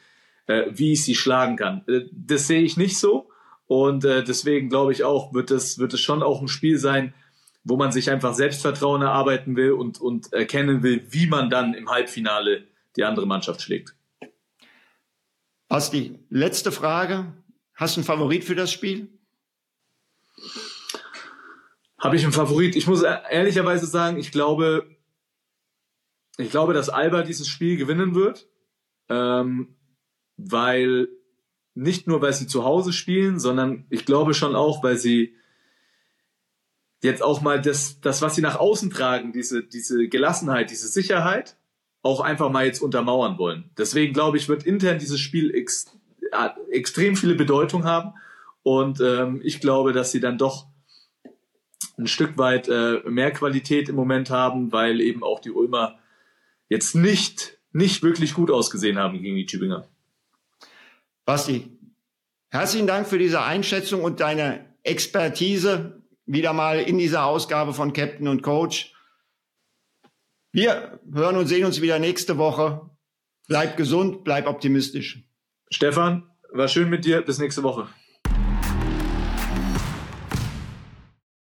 äh, wie ich sie schlagen kann. Äh, das sehe ich nicht so. Und äh, deswegen glaube ich auch, wird es, wird es schon auch ein Spiel sein, wo man sich einfach Selbstvertrauen erarbeiten will und, und erkennen will, wie man dann im Halbfinale die andere Mannschaft schlägt. Basti, letzte Frage. Hast du einen Favorit für das Spiel? Habe ich einen Favorit? Ich muss ehrlicherweise sagen, ich glaube, ich glaube, dass Alba dieses Spiel gewinnen wird, ähm, weil nicht nur, weil sie zu Hause spielen, sondern ich glaube schon auch, weil sie jetzt auch mal das, das was sie nach außen tragen, diese, diese Gelassenheit, diese Sicherheit, auch einfach mal jetzt untermauern wollen. Deswegen glaube ich, wird intern dieses Spiel ex, äh, extrem viele Bedeutung haben und ähm, ich glaube, dass sie dann doch ein Stück weit äh, mehr Qualität im Moment haben, weil eben auch die Ulmer jetzt nicht, nicht wirklich gut ausgesehen haben gegen die Tübinger. Basti, herzlichen Dank für diese Einschätzung und deine Expertise wieder mal in dieser Ausgabe von Captain und Coach. Wir hören und sehen uns wieder nächste Woche. Bleib gesund, bleib optimistisch. Stefan, war schön mit dir. Bis nächste Woche.